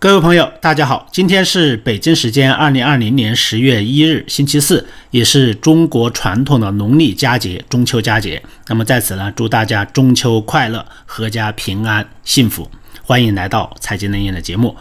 各位朋友，大家好，今天是北京时间二零二零年十月一日，星期四，也是中国传统的农历佳节中秋佳节。那么在此呢，祝大家中秋快乐，阖家平安幸福。欢迎来到财经能源的节目。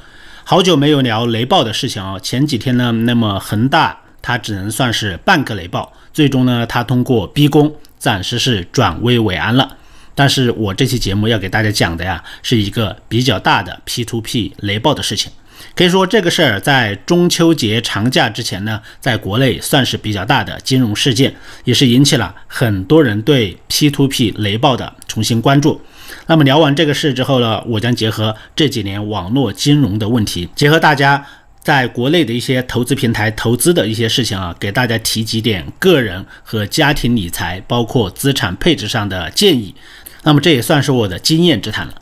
好久没有聊雷暴的事情哦。前几天呢，那么恒大它只能算是半个雷暴，最终呢，它通过逼宫，暂时是转危为安了。但是我这期节目要给大家讲的呀，是一个比较大的 P2P 雷暴的事情。可以说这个事儿在中秋节长假之前呢，在国内算是比较大的金融事件，也是引起了很多人对 P2P 雷暴的重新关注。那么聊完这个事之后呢，我将结合这几年网络金融的问题，结合大家。在国内的一些投资平台投资的一些事情啊，给大家提几点个人和家庭理财，包括资产配置上的建议。那么这也算是我的经验之谈了。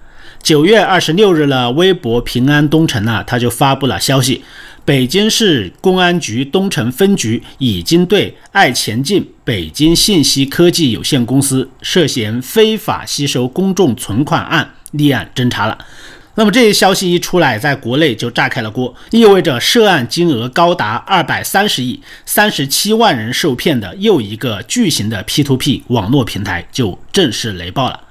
九月二十六日呢，微博平安东城呢，他就发布了消息，北京市公安局东城分局已经对爱前进北京信息科技有限公司涉嫌非法吸收公众存款案立案侦查了。那么这些消息一出来，在国内就炸开了锅，意味着涉案金额高达二百三十亿、三十七万人受骗的又一个巨型的 P2P 网络平台就正式雷爆了。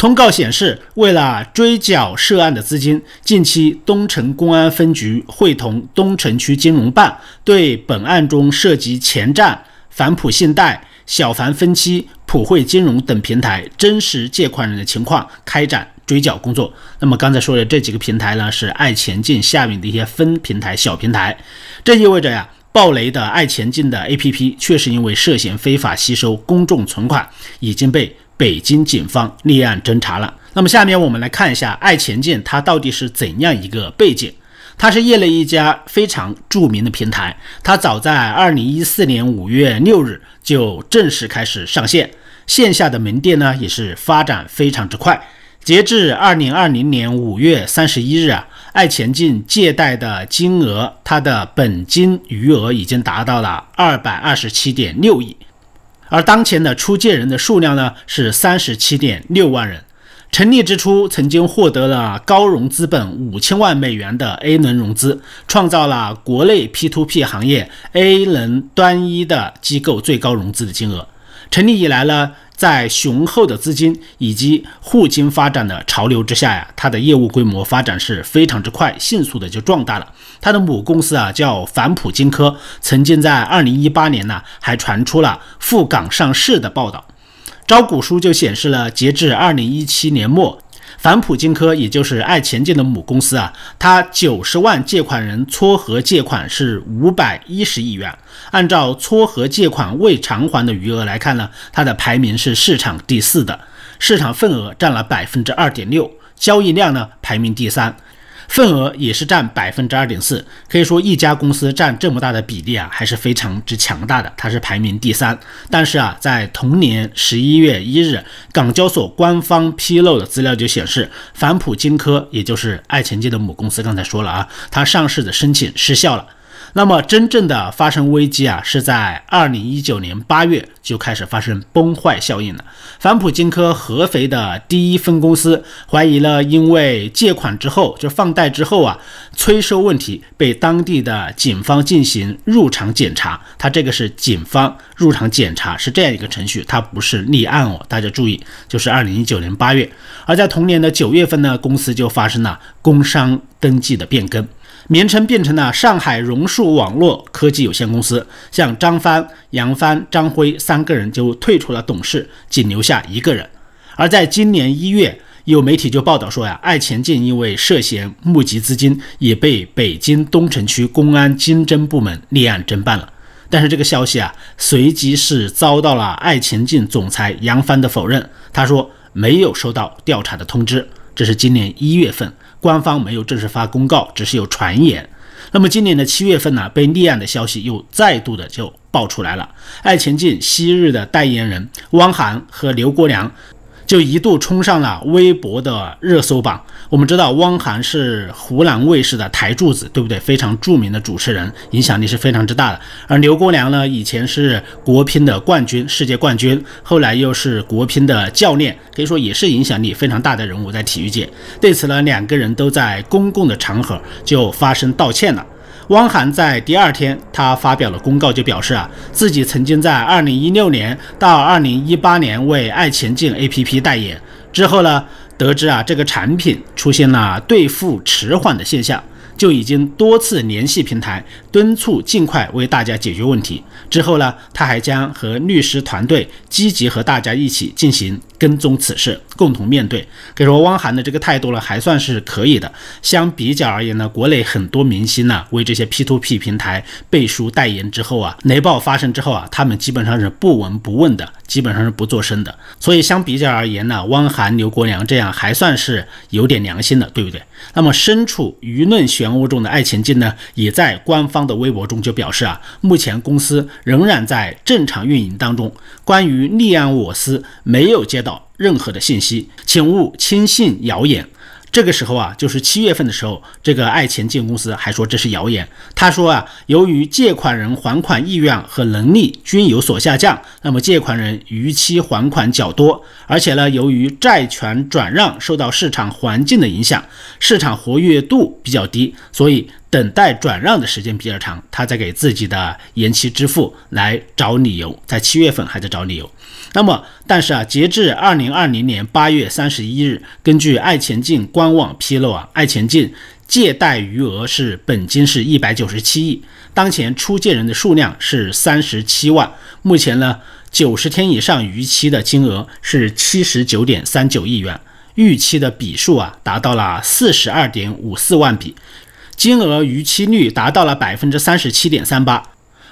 通告显示，为了追缴涉案的资金，近期东城公安分局会同东城区金融办，对本案中涉及前站、反普信贷、小凡分期、普惠金融等平台真实借款人的情况开展。追缴工作。那么刚才说的这几个平台呢，是爱前进下面的一些分平台、小平台。这意味着呀，暴雷的爱前进的 APP，确实因为涉嫌非法吸收公众存款，已经被北京警方立案侦查了。那么下面我们来看一下爱前进它到底是怎样一个背景。它是业内一家非常著名的平台，它早在二零一四年五月六日就正式开始上线，线下的门店呢也是发展非常之快。截至二零二零年五月三十一日啊，爱前进借贷的金额，它的本金余额已经达到了二百二十七点六亿，而当前的出借人的数量呢是三十七点六万人。成立之初，曾经获得了高融资本五千万美元的 A 轮融资，创造了国内 P2P 行业 A 轮单一的机构最高融资的金额。成立以来呢。在雄厚的资金以及互金发展的潮流之下呀，它的业务规模发展是非常之快，迅速的就壮大了。它的母公司啊叫反普金科，曾经在二零一八年呢还传出了赴港上市的报道。招股书就显示了，截至二零一七年末。反哺金科，也就是爱前进的母公司啊，它九十万借款人撮合借款是五百一十亿元。按照撮合借款未偿还的余额来看呢，它的排名是市场第四的，市场份额占了百分之二点六，交易量呢排名第三。份额也是占百分之二点四，可以说一家公司占这么大的比例啊，还是非常之强大的。它是排名第三，但是啊，在同年十一月一日，港交所官方披露的资料就显示，反普金科，也就是爱钱进的母公司，刚才说了啊，它上市的申请失效了。那么真正的发生危机啊，是在二零一九年八月就开始发生崩坏效应了。反哺金科合肥的第一分公司怀疑了，因为借款之后就放贷之后啊，催收问题，被当地的警方进行入场检查。它这个是警方入场检查，是这样一个程序，它不是立案哦。大家注意，就是二零一九年八月，而在同年的九月份呢，公司就发生了工商登记的变更。名称变成了上海榕树网络科技有限公司，像张帆、杨帆、张辉三个人就退出了董事，仅留下一个人。而在今年一月，有媒体就报道说呀，爱前进因为涉嫌募集资金，也被北京东城区公安经侦部门立案侦办了。但是这个消息啊，随即是遭到了爱前进总裁杨帆的否认，他说没有收到调查的通知。这是今年一月份。官方没有正式发公告，只是有传言。那么今年的七月份呢，被立案的消息又再度的就爆出来了。爱前进昔日的代言人汪涵和刘国梁，就一度冲上了微博的热搜榜。我们知道汪涵是湖南卫视的台柱子，对不对？非常著名的主持人，影响力是非常之大的。而刘国梁呢，以前是国乒的冠军，世界冠军，后来又是国乒的教练，可以说也是影响力非常大的人物在体育界。对此呢，两个人都在公共的场合就发声道歉了。汪涵在第二天，他发表了公告，就表示啊，自己曾经在二零一六年到二零一八年为爱前进 APP 代言，之后呢，得知啊这个产品出现了兑付迟缓的现象。就已经多次联系平台，敦促尽快为大家解决问题。之后呢，他还将和律师团队积极和大家一起进行跟踪此事，共同面对。可以说，汪涵的这个态度呢，还算是可以的。相比较而言呢，国内很多明星呢，为这些 P2P 平台背书代言之后啊，雷暴发生之后啊，他们基本上是不闻不问的，基本上是不做声的。所以相比较而言呢，汪涵、刘国梁这样还算是有点良心的，对不对？那么身处舆论漩涡中的爱前进呢，也在官方的微博中就表示啊，目前公司仍然在正常运营当中，关于立案我司没有接到任何的信息，请勿轻信谣言。这个时候啊，就是七月份的时候，这个爱钱进公司还说这是谣言。他说啊，由于借款人还款意愿和能力均有所下降，那么借款人逾期还款较多，而且呢，由于债权转让受到市场环境的影响，市场活跃度比较低，所以。等待转让的时间比较长，他在给自己的延期支付来找理由，在七月份还在找理由。那么，但是啊，截至二零二零年八月三十一日，根据爱前进官网披露啊，爱前进借贷余额是本金是一百九十七亿，当前出借人的数量是三十七万，目前呢，九十天以上逾期的金额是七十九点三九亿元，逾期的笔数啊达到了四十二点五四万笔。金额逾期率达到了百分之三十七点三八，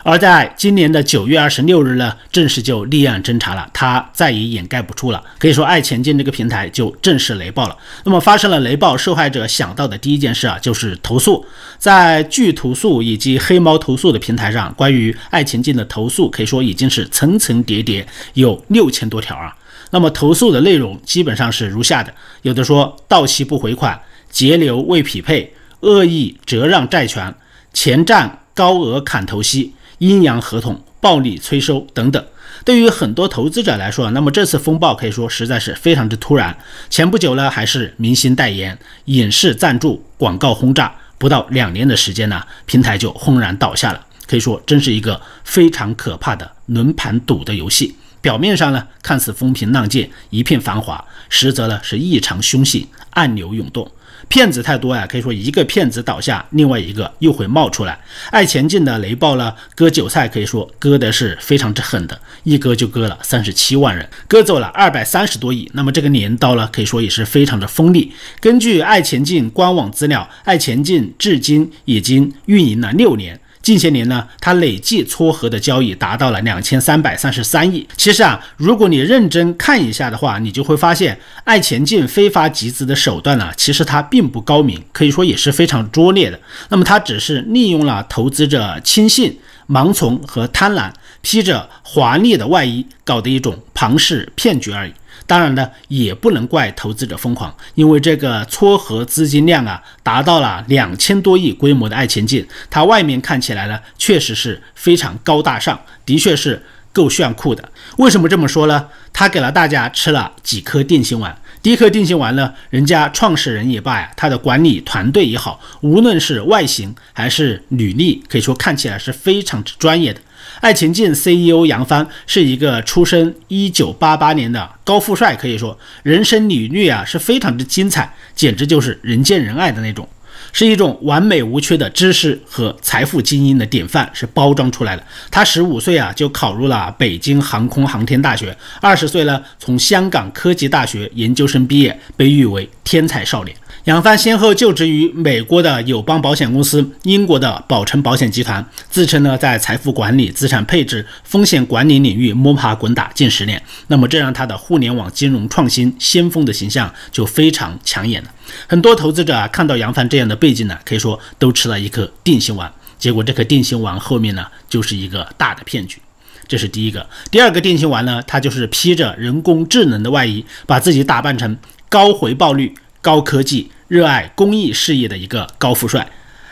而在今年的九月二十六日呢，正式就立案侦查了，他再也掩盖不住了。可以说，爱前进这个平台就正式雷爆了。那么，发生了雷暴，受害者想到的第一件事啊，就是投诉。在巨投诉以及黑猫投诉的平台上，关于爱前进的投诉可以说已经是层层叠叠，有六千多条啊。那么，投诉的内容基本上是如下的：有的说到期不回款，截流未匹配。恶意折让债权、前占高额砍头息、阴阳合同、暴力催收等等，对于很多投资者来说，那么这次风暴可以说实在是非常之突然。前不久呢，还是明星代言、影视赞助、广告轰炸，不到两年的时间呢，平台就轰然倒下了。可以说，真是一个非常可怕的轮盘赌的游戏。表面上呢，看似风平浪静、一片繁华，实则呢是异常凶险、暗流涌动。骗子太多呀，可以说一个骗子倒下，另外一个又会冒出来。爱前进的雷暴呢，割韭菜可以说割的是非常之狠的，一割就割了三十七万人，割走了二百三十多亿。那么这个镰刀呢，可以说也是非常的锋利。根据爱前进官网资料，爱前进至今已经运营了六年。近些年呢，它累计撮合的交易达到了两千三百三十三亿。其实啊，如果你认真看一下的话，你就会发现，爱前进非法集资的手段呢，其实它并不高明，可以说也是非常拙劣的。那么它只是利用了投资者轻信、盲从和贪婪，披着华丽的外衣，搞的一种庞氏骗局而已。当然呢，也不能怪投资者疯狂，因为这个撮合资金量啊，达到了两千多亿规模的爱前进，它外面看起来呢，确实是非常高大上，的确是够炫酷的。为什么这么说呢？他给了大家吃了几颗定心丸。第一颗定心丸呢，人家创始人也罢呀，他的管理团队也好，无论是外形还是履历，可以说看起来是非常之专业的。爱前进 CEO 杨帆是一个出生一九八八年的高富帅，可以说人生履历啊是非常之精彩，简直就是人见人爱的那种。是一种完美无缺的知识和财富精英的典范，是包装出来的。他十五岁啊就考入了北京航空航天大学，二十岁呢从香港科技大学研究生毕业，被誉为天才少年。杨帆先后就职于美国的友邦保险公司、英国的宝诚保险集团，自称呢在财富管理、资产配置、风险管理领域摸爬滚打近十年。那么这让他的互联网金融创新先锋的形象就非常抢眼了。很多投资者啊看到杨帆这样的背景呢，可以说都吃了一颗定心丸。结果这颗定心丸后面呢就是一个大的骗局。这是第一个。第二个定心丸呢，它就是披着人工智能的外衣，把自己打扮成高回报率、高科技、热爱公益事业的一个高富帅。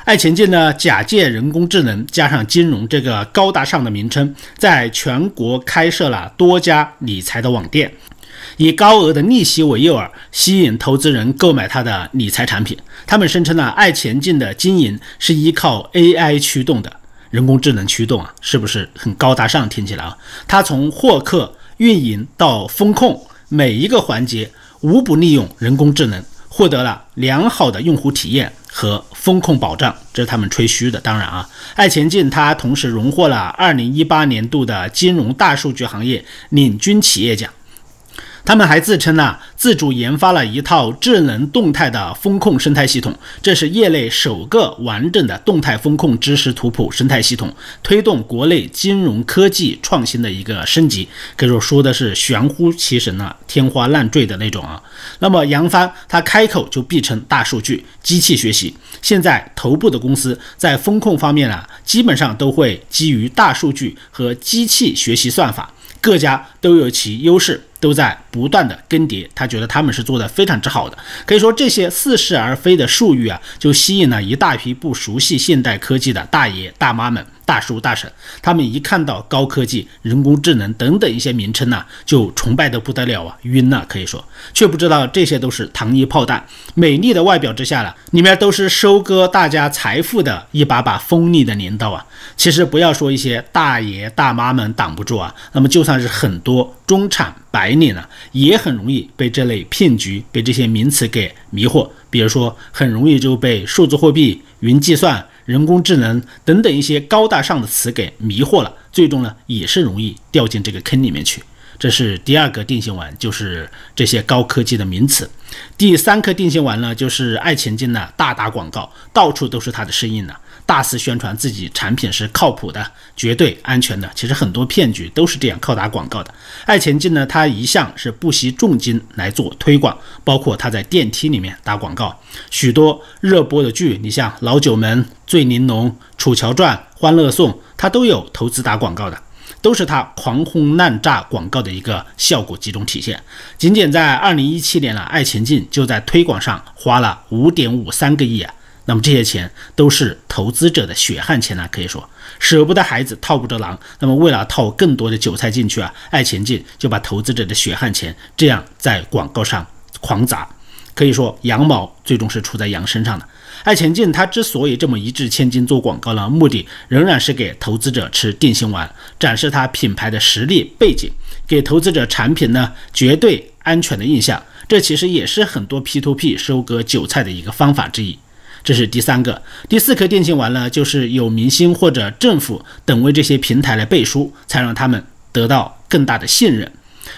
爱前进呢，假借人工智能加上金融这个高大上的名称，在全国开设了多家理财的网店，以高额的利息为诱饵，吸引投资人购买他的理财产品。他们声称呢，爱前进的经营是依靠 AI 驱动的，人工智能驱动啊，是不是很高大上？听起来啊，他从获客、运营到风控，每一个环节无不利用人工智能，获得了良好的用户体验。和风控保障，这是他们吹嘘的。当然啊，爱前进它同时荣获了二零一八年度的金融大数据行业领军企业奖。他们还自称呢，自主研发了一套智能动态的风控生态系统，这是业内首个完整的动态风控知识图谱生态系统，推动国内金融科技创新的一个升级。可以说说的是玄乎其神啊，天花乱坠的那种啊。那么杨帆他开口就必称大数据、机器学习。现在头部的公司在风控方面啊，基本上都会基于大数据和机器学习算法，各家都有其优势。都在不断的更迭，他觉得他们是做的非常之好的，可以说这些似是而非的术语啊，就吸引了一大批不熟悉现代科技的大爷大妈们。大叔大婶，他们一看到高科技、人工智能等等一些名称呢，就崇拜的不得了啊，晕了，可以说，却不知道这些都是糖衣炮弹。美丽的外表之下了，里面都是收割大家财富的一把把锋利的镰刀啊。其实不要说一些大爷大妈们挡不住啊，那么就算是很多中产白领呢，也很容易被这类骗局、被这些名词给迷惑。比如说，很容易就被数字货币、云计算。人工智能等等一些高大上的词给迷惑了，最终呢也是容易掉进这个坑里面去。这是第二个定心丸，就是这些高科技的名词。第三颗定心丸呢，就是爱钱进的大打广告，到处都是它的身影呢。大肆宣传自己产品是靠谱的、绝对安全的。其实很多骗局都是这样靠打广告的。爱前进呢，它一向是不惜重金来做推广，包括它在电梯里面打广告，许多热播的剧，你像《老九门》《醉玲珑》《楚乔传》《欢乐颂》，它都有投资打广告的。都是他狂轰滥炸广告的一个效果集中体现。仅仅在二零一七年了，爱前进就在推广上花了五点五三个亿啊。那么这些钱都是投资者的血汗钱呢，可以说舍不得孩子套不着狼。那么为了套更多的韭菜进去啊，爱前进就把投资者的血汗钱这样在广告上狂砸。可以说羊毛最终是出在羊身上的。爱前进，它之所以这么一掷千金做广告呢，目的仍然是给投资者吃定心丸，展示它品牌的实力背景，给投资者产品呢绝对安全的印象。这其实也是很多 P2P 收割韭菜的一个方法之一。这是第三个，第四颗定心丸呢，就是有明星或者政府等为这些平台来背书，才让他们得到更大的信任。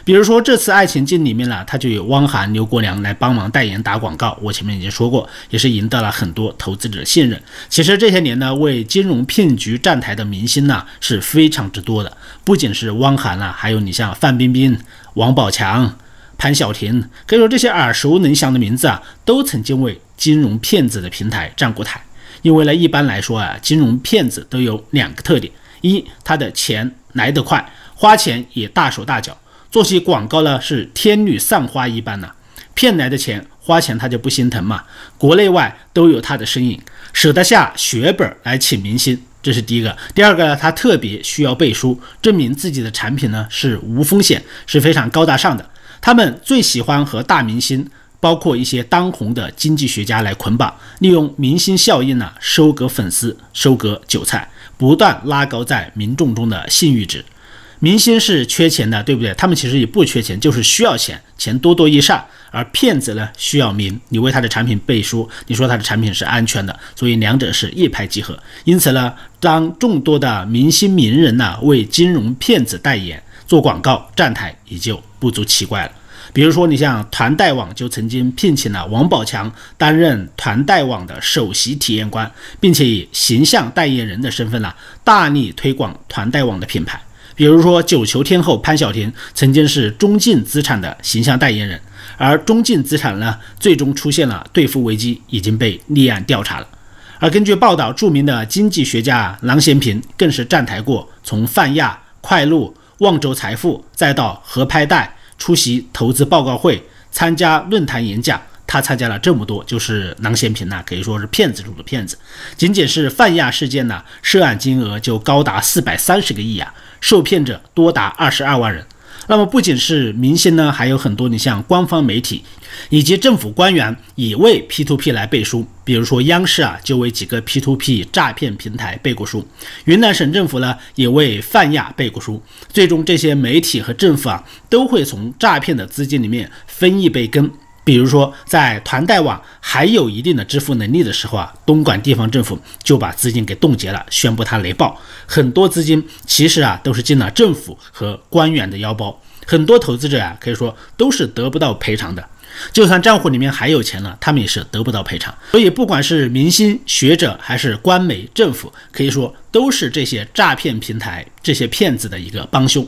比如说这次爱情镜里面呢，他就有汪涵、刘国梁来帮忙代言打广告。我前面已经说过，也是赢得了很多投资者的信任。其实这些年呢，为金融骗局站台的明星呢是非常之多的，不仅是汪涵啊，还有你像范冰冰、王宝强、潘晓婷，可以说这些耳熟能详的名字啊，都曾经为金融骗子的平台站过台。因为呢，一般来说啊，金融骗子都有两个特点：一，他的钱来得快，花钱也大手大脚。做起广告呢是天女散花一般呢，骗来的钱花钱他就不心疼嘛，国内外都有他的身影，舍得下血本来请明星，这是第一个。第二个呢，他特别需要背书，证明自己的产品呢是无风险，是非常高大上的。他们最喜欢和大明星，包括一些当红的经济学家来捆绑，利用明星效应呢收割粉丝，收割韭菜，不断拉高在民众中的信誉值。明星是缺钱的，对不对？他们其实也不缺钱，就是需要钱，钱多多益善。而骗子呢，需要名，你为他的产品背书，你说他的产品是安全的，所以两者是一拍即合。因此呢，当众多的明星名人呢为金融骗子代言、做广告站台，也就不足奇怪了。比如说，你像团贷网就曾经聘请了王宝强担任团贷网的首席体验官，并且以形象代言人的身份呢，大力推广团贷网的品牌。比如说，九球天后潘晓婷曾经是中晋资产的形象代言人，而中晋资产呢，最终出现了兑付危机，已经被立案调查了。而根据报道，著名的经济学家郎咸平更是站台过，从泛亚、快鹿、望州财富，再到合拍贷出席投资报告会、参加论坛演讲。他参加了这么多，就是郎咸平呐，可以说是骗子中的骗子。仅仅是泛亚事件呢，涉案金额就高达四百三十个亿啊，受骗者多达二十二万人。那么不仅是明星呢，还有很多你像官方媒体以及政府官员也为 P to P 来背书。比如说央视啊，就为几个 P to P 诈骗平台背过书；云南省政府呢，也为泛亚背过书。最终这些媒体和政府啊，都会从诈骗的资金里面分一杯羹。比如说，在团贷网还有一定的支付能力的时候啊，东莞地方政府就把资金给冻结了，宣布它雷暴。很多资金其实啊都是进了政府和官员的腰包，很多投资者啊可以说都是得不到赔偿的。就算账户里面还有钱了，他们也是得不到赔偿。所以，不管是明星、学者还是官媒、政府，可以说都是这些诈骗平台、这些骗子的一个帮凶。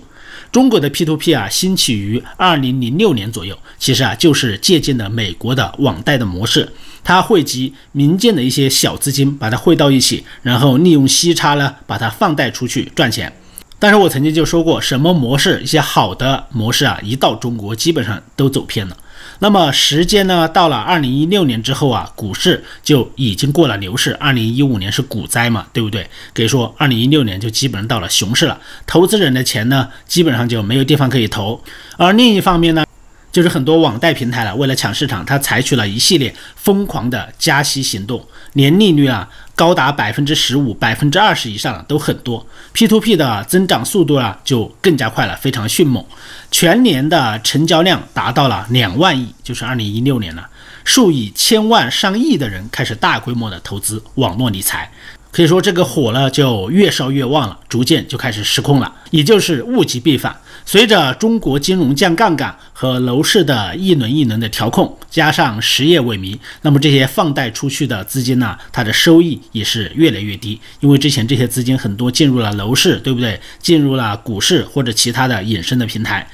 中国的 P2P 啊，兴起于二零零六年左右，其实啊，就是借鉴了美国的网贷的模式。它汇集民间的一些小资金，把它汇到一起，然后利用息差呢，把它放贷出去赚钱。但是我曾经就说过，什么模式，一些好的模式啊，一到中国基本上都走偏了。那么时间呢，到了二零一六年之后啊，股市就已经过了牛市。二零一五年是股灾嘛，对不对？可以说二零一六年就基本上到了熊市了。投资人的钱呢，基本上就没有地方可以投。而另一方面呢，就是很多网贷平台了，为了抢市场，它采取了一系列疯狂的加息行动，年利率啊。高达百分之十五、百分之二十以上都很多，P2P 的增长速度啊就更加快了，非常迅猛。全年的成交量达到了两万亿，就是二零一六年了，数以千万上亿的人开始大规模的投资网络理财。可以说这个火了就越烧越旺了，逐渐就开始失控了，也就是物极必反。随着中国金融降杠杆和楼市的一轮一轮的调控，加上实业萎靡，那么这些放贷出去的资金呢，它的收益也是越来越低。因为之前这些资金很多进入了楼市，对不对？进入了股市或者其他的衍生的平台。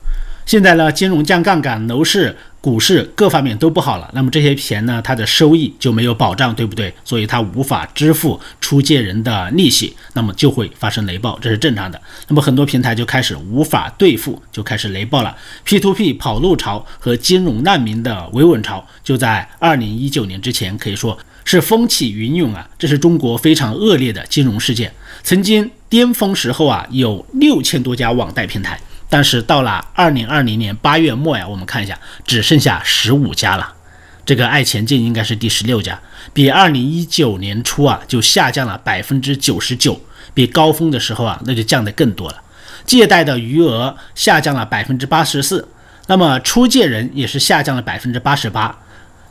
现在呢，金融降杠杆，楼市。股市各方面都不好了，那么这些钱呢，它的收益就没有保障，对不对？所以它无法支付出借人的利息，那么就会发生雷暴，这是正常的。那么很多平台就开始无法兑付，就开始雷暴了。P2P 跑路潮和金融难民的维稳潮，就在二零一九年之前，可以说是风起云涌啊！这是中国非常恶劣的金融事件。曾经巅峰时候啊，有六千多家网贷平台。但是到了二零二零年八月末呀，我们看一下，只剩下十五家了。这个爱前进应该是第十六家，比二零一九年初啊就下降了百分之九十九，比高峰的时候啊那就降得更多了。借贷的余额下降了百分之八十四，那么出借人也是下降了百分之八十八，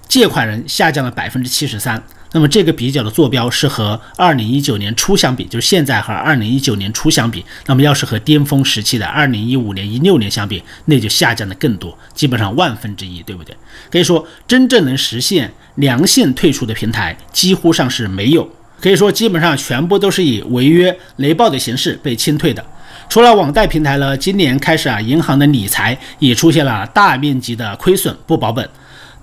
借款人下降了百分之七十三。那么这个比较的坐标是和二零一九年初相比，就是现在和二零一九年初相比，那么要是和巅峰时期的二零一五年、一六年相比，那就下降的更多，基本上万分之一，对不对？可以说，真正能实现良性退出的平台几乎上是没有，可以说基本上全部都是以违约雷暴的形式被清退的。除了网贷平台呢，今年开始啊，银行的理财也出现了大面积的亏损，不保本。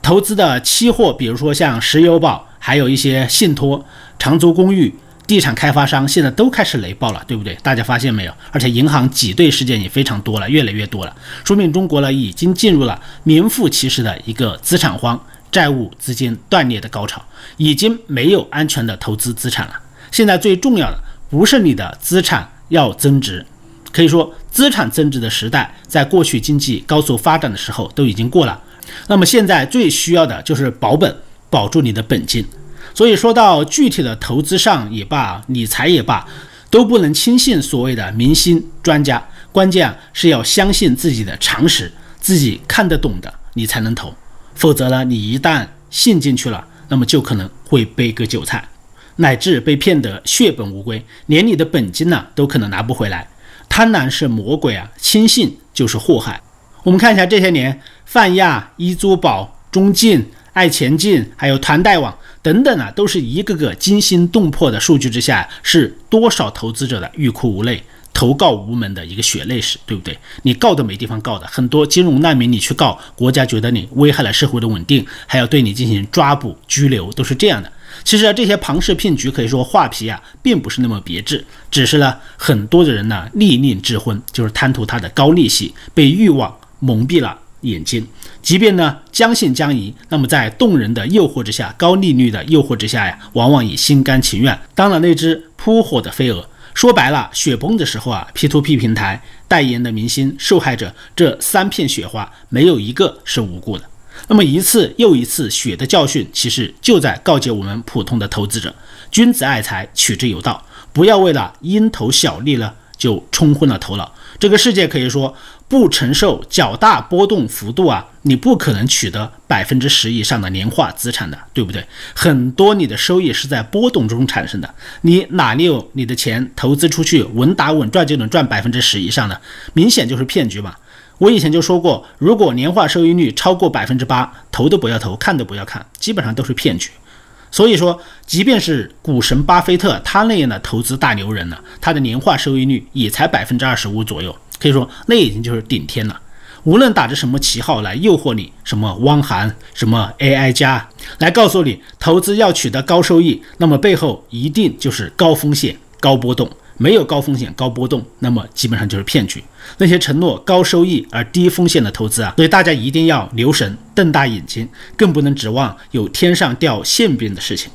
投资的期货，比如说像石油宝。还有一些信托、长租公寓、地产开发商，现在都开始雷暴了，对不对？大家发现没有？而且银行挤兑事件也非常多了，越来越多了，说明中国呢已经进入了名副其实的一个资产荒、债务资金断裂的高潮，已经没有安全的投资资产了。现在最重要的不是你的资产要增值，可以说资产增值的时代在过去经济高速发展的时候都已经过了。那么现在最需要的就是保本。保住你的本金，所以说到具体的投资上也罢，理财也罢，都不能轻信所谓的明星专家，关键是要相信自己的常识，自己看得懂的你才能投，否则呢，你一旦信进去了，那么就可能会背个韭菜，乃至被骗得血本无归，连你的本金呢都可能拿不回来。贪婪是魔鬼啊，轻信就是祸害。我们看一下这些年，泛亚、一租宝、中进。爱前进，还有团贷网等等啊，都是一个个惊心动魄的数据之下，是多少投资者的欲哭无泪、投告无门的一个血泪史，对不对？你告都没地方告的，很多金融难民你去告，国家觉得你危害了社会的稳定，还要对你进行抓捕、拘留，都是这样的。其实啊，这些庞氏骗局可以说画皮啊，并不是那么别致，只是呢，很多的人呢，利令智昏，就是贪图它的高利息，被欲望蒙蔽了眼睛。即便呢将信将疑，那么在动人的诱惑之下，高利率的诱惑之下呀，往往也心甘情愿当了那只扑火的飞蛾。说白了，雪崩的时候啊，P2P 平台代言的明星受害者，这三片雪花没有一个是无辜的。那么一次又一次血的教训，其实就在告诫我们普通的投资者：君子爱财，取之有道，不要为了蝇头小利了就冲昏了头脑。这个世界可以说不承受较大波动幅度啊，你不可能取得百分之十以上的年化资产的，对不对？很多你的收益是在波动中产生的，你哪里有你的钱投资出去稳打稳赚就能赚百分之十以上的？明显就是骗局嘛！我以前就说过，如果年化收益率超过百分之八，投都不要投，看都不要看，基本上都是骗局。所以说，即便是股神巴菲特他那样的投资大牛人呢，他的年化收益率也才百分之二十五左右，可以说那已经就是顶天了。无论打着什么旗号来诱惑你，什么汪涵，什么 AI 加，来告诉你投资要取得高收益，那么背后一定就是高风险、高波动。没有高风险高波动，那么基本上就是骗局。那些承诺高收益而低风险的投资啊，所以大家一定要留神，瞪大眼睛，更不能指望有天上掉馅饼的事情。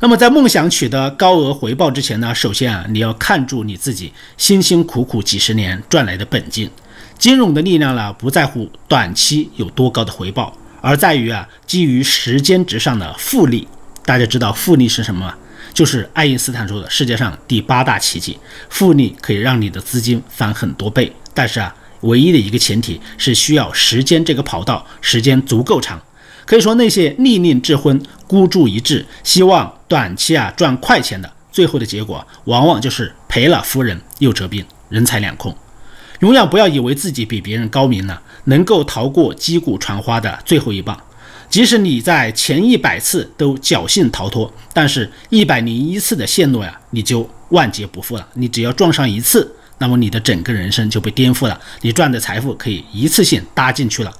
那么在梦想取得高额回报之前呢，首先啊，你要看住你自己辛辛苦苦几十年赚来的本金。金融的力量呢，不在乎短期有多高的回报，而在于啊，基于时间值上的复利。大家知道复利是什么吗？就是爱因斯坦说的世界上第八大奇迹，复利可以让你的资金翻很多倍。但是啊，唯一的一个前提是需要时间这个跑道时间足够长。可以说那些利令智昏、孤注一掷，希望短期啊赚快钱的，最后的结果往往就是赔了夫人又折兵，人财两空。永远不要以为自己比别人高明呢，能够逃过击鼓传花的最后一棒。即使你在前一百次都侥幸逃脱，但是一百零一次的陷落呀，你就万劫不复了。你只要撞上一次，那么你的整个人生就被颠覆了。你赚的财富可以一次性搭进去了，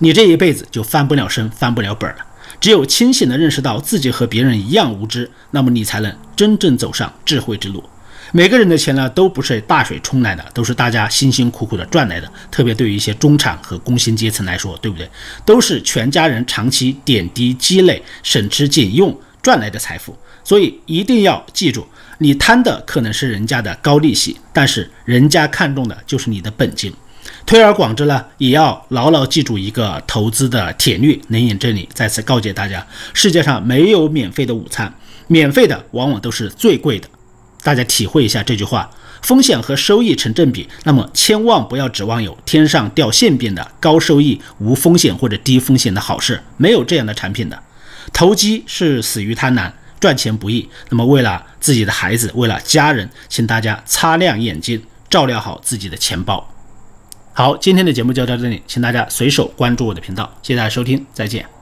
你这一辈子就翻不了身、翻不了本了。只有清醒地认识到自己和别人一样无知，那么你才能真正走上智慧之路。每个人的钱呢，都不是大水冲来的，都是大家辛辛苦苦的赚来的。特别对于一些中产和工薪阶层来说，对不对？都是全家人长期点滴积累、省吃俭用赚来的财富。所以一定要记住，你贪的可能是人家的高利息，但是人家看重的就是你的本金。推而广之呢，也要牢牢记住一个投资的铁律。能引真理再次告诫大家：世界上没有免费的午餐，免费的往往都是最贵的。大家体会一下这句话：风险和收益成正比，那么千万不要指望有天上掉馅饼的高收益、无风险或者低风险的好事，没有这样的产品的。投机是死于贪婪，赚钱不易。那么为了自己的孩子，为了家人，请大家擦亮眼睛，照料好自己的钱包。好，今天的节目就到这里，请大家随手关注我的频道，谢谢大家收听，再见。